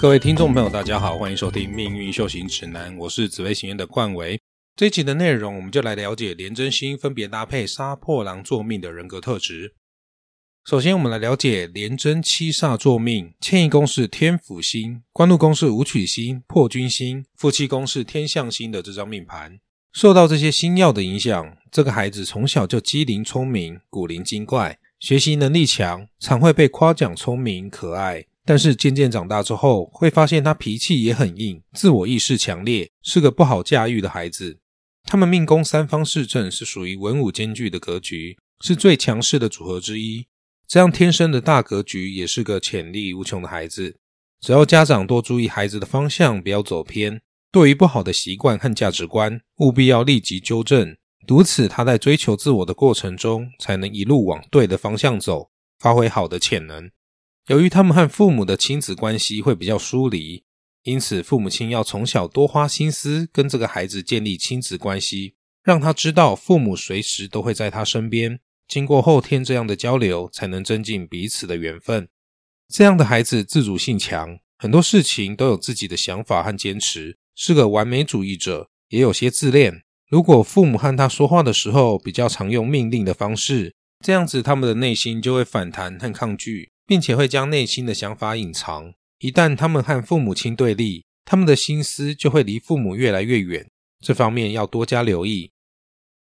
各位听众朋友，大家好，欢迎收听《命运修行指南》，我是紫薇行院的冠维。这一集的内容，我们就来了解廉贞星分别搭配杀破狼座命的人格特质。首先，我们来了解廉贞七煞座命，迁移宫是天府星，官禄宫是武曲星、破军星，夫妻宫是天象星的这张命盘。受到这些星耀的影响，这个孩子从小就机灵聪明、古灵精怪，学习能力强，常会被夸奖聪明可爱。但是渐渐长大之后，会发现他脾气也很硬，自我意识强烈，是个不好驾驭的孩子。他们命宫三方四正是属于文武兼具的格局，是最强势的组合之一。这样天生的大格局，也是个潜力无穷的孩子。只要家长多注意孩子的方向，不要走偏。对于不好的习惯和价值观，务必要立即纠正。如此，他在追求自我的过程中，才能一路往对的方向走，发挥好的潜能。由于他们和父母的亲子关系会比较疏离，因此父母亲要从小多花心思跟这个孩子建立亲子关系，让他知道父母随时都会在他身边。经过后天这样的交流，才能增进彼此的缘分。这样的孩子自主性强，很多事情都有自己的想法和坚持。是个完美主义者，也有些自恋。如果父母和他说话的时候比较常用命令的方式，这样子他们的内心就会反弹和抗拒，并且会将内心的想法隐藏。一旦他们和父母亲对立，他们的心思就会离父母越来越远。这方面要多加留意。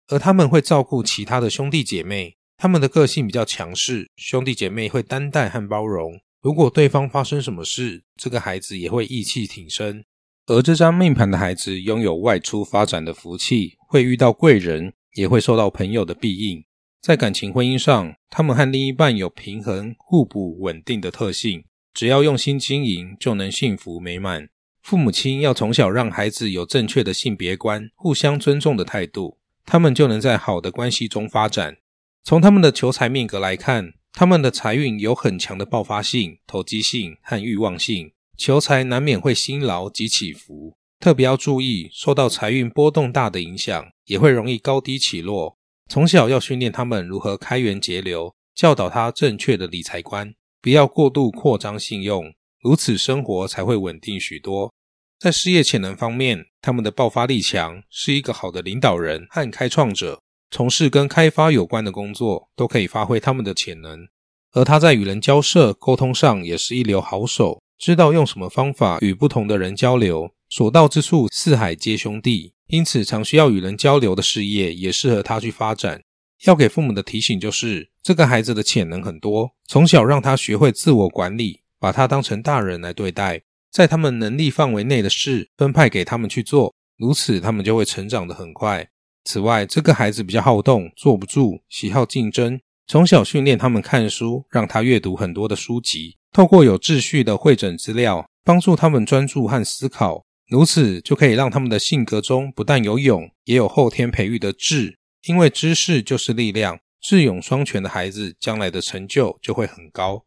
而他们会照顾其他的兄弟姐妹，他们的个性比较强势，兄弟姐妹会担待和包容。如果对方发生什么事，这个孩子也会义气挺身。而这张命盘的孩子拥有外出发展的福气，会遇到贵人，也会受到朋友的庇应。在感情婚姻上，他们和另一半有平衡、互补、稳定的特性，只要用心经营，就能幸福美满。父母亲要从小让孩子有正确的性别观、互相尊重的态度，他们就能在好的关系中发展。从他们的求财命格来看，他们的财运有很强的爆发性、投机性和欲望性。求财难免会辛劳及起伏，特别要注意受到财运波动大的影响，也会容易高低起落。从小要训练他们如何开源节流，教导他正确的理财观，不要过度扩张信用，如此生活才会稳定许多。在事业潜能方面，他们的爆发力强，是一个好的领导人和开创者，从事跟开发有关的工作都可以发挥他们的潜能。而他在与人交涉沟通上也是一流好手。知道用什么方法与不同的人交流，所到之处四海皆兄弟，因此常需要与人交流的事业也适合他去发展。要给父母的提醒就是，这个孩子的潜能很多，从小让他学会自我管理，把他当成大人来对待，在他们能力范围内的事分派给他们去做，如此他们就会成长得很快。此外，这个孩子比较好动，坐不住，喜好竞争，从小训练他们看书，让他阅读很多的书籍。透过有秩序的会诊资料，帮助他们专注和思考，如此就可以让他们的性格中不但有勇，也有后天培育的智。因为知识就是力量，智勇双全的孩子，将来的成就就会很高。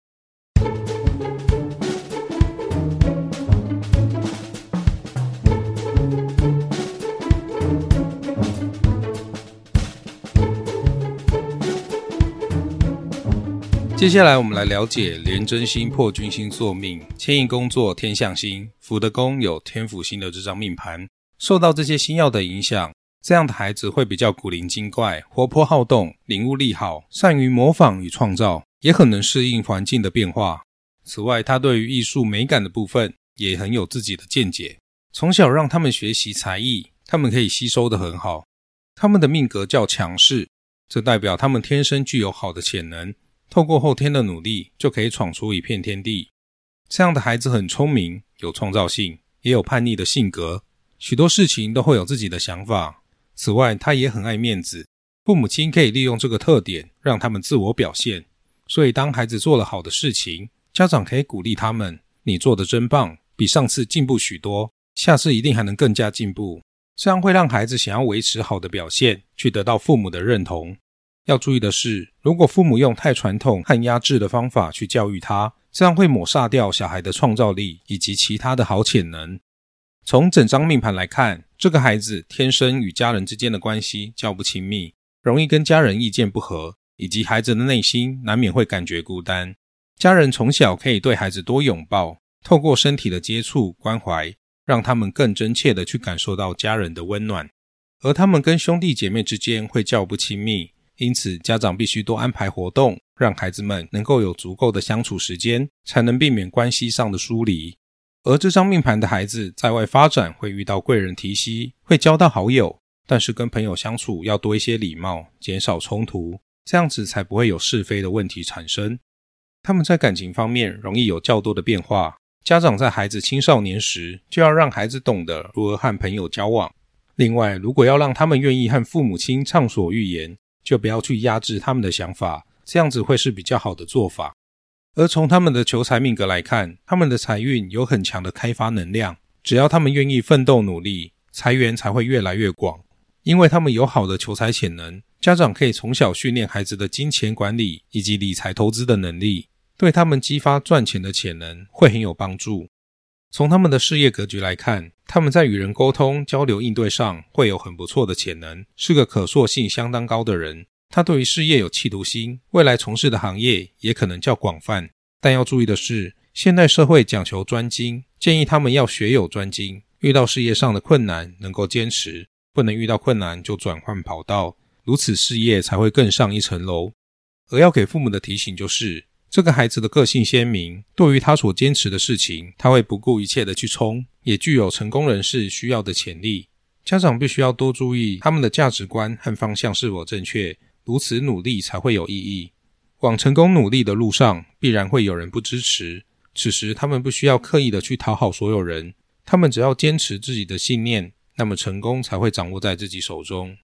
接下来，我们来了解廉贞星破军星座命，迁移宫作天象星，福德宫有天府星的这张命盘，受到这些星耀的影响，这样的孩子会比较古灵精怪、活泼好动、领悟力好，善于模仿与创造，也很能适应环境的变化。此外，他对于艺术美感的部分也很有自己的见解。从小让他们学习才艺，他们可以吸收的很好。他们的命格较强势，这代表他们天生具有好的潜能。透过后天的努力，就可以闯出一片天地。这样的孩子很聪明，有创造性，也有叛逆的性格，许多事情都会有自己的想法。此外，他也很爱面子，父母亲可以利用这个特点，让他们自我表现。所以，当孩子做了好的事情，家长可以鼓励他们：“你做的真棒，比上次进步许多，下次一定还能更加进步。”这样会让孩子想要维持好的表现，去得到父母的认同。要注意的是，如果父母用太传统和压制的方法去教育他，这样会抹杀掉小孩的创造力以及其他的好潜能。从整张命盘来看，这个孩子天生与家人之间的关系较不亲密，容易跟家人意见不合，以及孩子的内心难免会感觉孤单。家人从小可以对孩子多拥抱，透过身体的接触关怀，让他们更真切的去感受到家人的温暖。而他们跟兄弟姐妹之间会较不亲密，因此家长必须多安排活动，让孩子们能够有足够的相处时间，才能避免关系上的疏离。而这张命盘的孩子在外发展会遇到贵人提携，会交到好友，但是跟朋友相处要多一些礼貌，减少冲突，这样子才不会有是非的问题产生。他们在感情方面容易有较多的变化，家长在孩子青少年时就要让孩子懂得如何和朋友交往。另外，如果要让他们愿意和父母亲畅所欲言，就不要去压制他们的想法，这样子会是比较好的做法。而从他们的求财命格来看，他们的财运有很强的开发能量。只要他们愿意奋斗努力，财源才会越来越广。因为他们有好的求财潜能，家长可以从小训练孩子的金钱管理以及理财投资的能力，对他们激发赚钱的潜能会很有帮助。从他们的事业格局来看，他们在与人沟通、交流、应对上会有很不错的潜能，是个可塑性相当高的人。他对于事业有企图心，未来从事的行业也可能较广泛。但要注意的是，现代社会讲求专精，建议他们要学有专精。遇到事业上的困难，能够坚持，不能遇到困难就转换跑道，如此事业才会更上一层楼。而要给父母的提醒就是，这个孩子的个性鲜明，对于他所坚持的事情，他会不顾一切的去冲，也具有成功人士需要的潜力。家长必须要多注意他们的价值观和方向是否正确。如此努力才会有意义。往成功努力的路上，必然会有人不支持。此时，他们不需要刻意的去讨好所有人，他们只要坚持自己的信念，那么成功才会掌握在自己手中。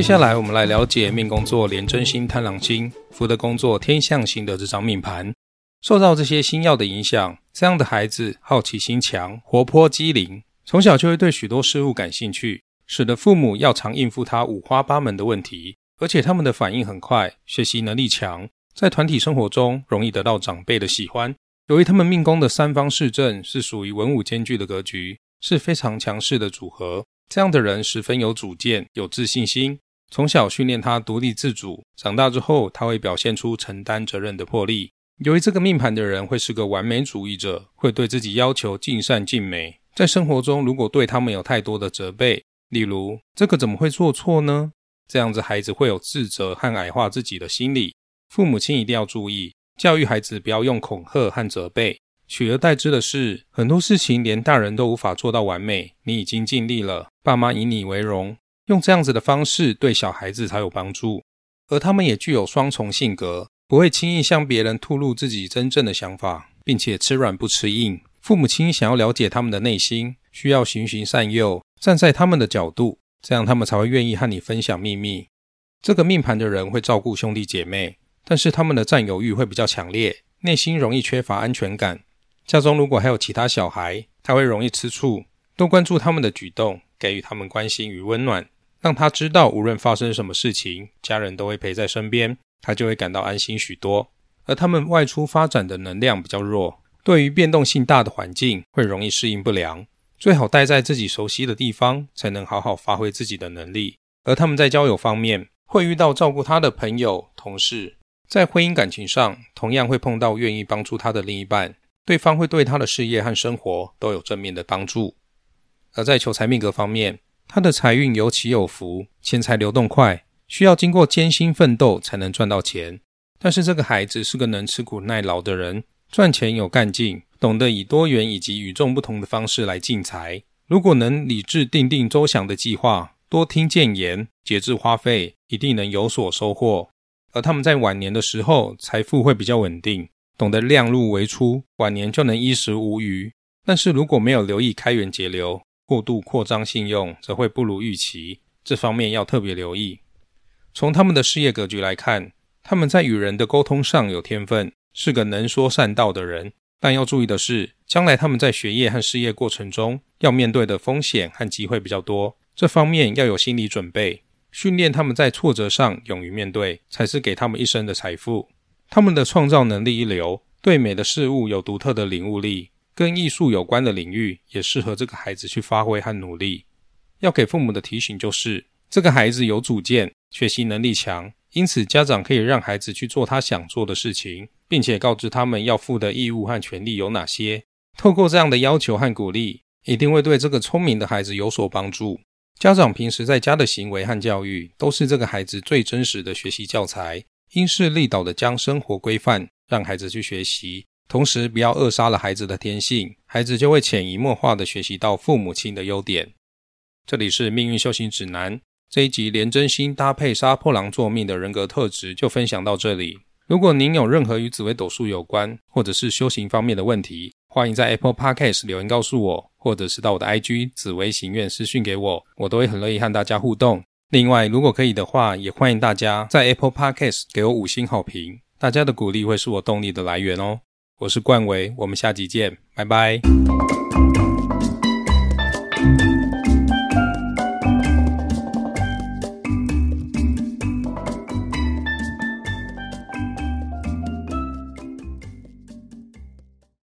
接下来，我们来了解命宫座廉贞星、贪狼星。福的宫座天象星的这张命盘，受到这些星耀的影响，这样的孩子好奇心强，活泼机灵，从小就会对许多事物感兴趣，使得父母要常应付他五花八门的问题。而且他们的反应很快，学习能力强，在团体生活中容易得到长辈的喜欢。由于他们命宫的三方四正是属于文武兼具的格局，是非常强势的组合。这样的人十分有主见，有自信心。从小训练他独立自主，长大之后他会表现出承担责任的魄力。由于这个命盘的人会是个完美主义者，会对自己要求尽善尽美。在生活中，如果对他们有太多的责备，例如这个怎么会做错呢？这样子孩子会有自责和矮化自己的心理。父母亲一定要注意，教育孩子不要用恐吓和责备，取而代之的是很多事情连大人都无法做到完美，你已经尽力了，爸妈以你为荣。用这样子的方式对小孩子才有帮助，而他们也具有双重性格，不会轻易向别人吐露自己真正的想法，并且吃软不吃硬。父母亲想要了解他们的内心，需要循循善诱，站在他们的角度，这样他们才会愿意和你分享秘密。这个命盘的人会照顾兄弟姐妹，但是他们的占有欲会比较强烈，内心容易缺乏安全感。家中如果还有其他小孩，他会容易吃醋，多关注他们的举动，给予他们关心与温暖。让他知道，无论发生什么事情，家人都会陪在身边，他就会感到安心许多。而他们外出发展的能量比较弱，对于变动性大的环境会容易适应不良。最好待在自己熟悉的地方，才能好好发挥自己的能力。而他们在交友方面会遇到照顾他的朋友、同事，在婚姻感情上同样会碰到愿意帮助他的另一半，对方会对他的事业和生活都有正面的帮助。而在求财命格方面，他的财运有起有伏，钱财流动快，需要经过艰辛奋斗才能赚到钱。但是这个孩子是个能吃苦耐劳的人，赚钱有干劲，懂得以多元以及与众不同的方式来进财。如果能理智定定周详的计划，多听谏言，节制花费，一定能有所收获。而他们在晚年的时候，财富会比较稳定，懂得量入为出，晚年就能衣食无余。但是如果没有留意开源节流，过度扩张信用则会不如预期，这方面要特别留意。从他们的事业格局来看，他们在与人的沟通上有天分，是个能说善道的人。但要注意的是，将来他们在学业和事业过程中要面对的风险和机会比较多，这方面要有心理准备。训练他们在挫折上勇于面对，才是给他们一生的财富。他们的创造能力一流，对美的事物有独特的领悟力。跟艺术有关的领域也适合这个孩子去发挥和努力。要给父母的提醒就是，这个孩子有主见，学习能力强，因此家长可以让孩子去做他想做的事情，并且告知他们要负的义务和权利有哪些。透过这样的要求和鼓励，一定会对这个聪明的孩子有所帮助。家长平时在家的行为和教育，都是这个孩子最真实的学习教材。因势利导的将生活规范让孩子去学习，同时不要扼杀了孩子的天性，孩子就会潜移默化的学习到父母亲的优点。这里是命运修行指南这一集，连真心搭配杀破狼作命的人格特质就分享到这里。如果您有任何与紫微斗数有关，或者是修行方面的问题，欢迎在 Apple Podcast 留言告诉我，或者是到我的 IG 紫微行愿私讯给我，我都会很乐意和大家互动。另外，如果可以的话，也欢迎大家在 Apple Podcast 给我五星好评，大家的鼓励会是我动力的来源哦。我是冠维，我们下集见，拜拜。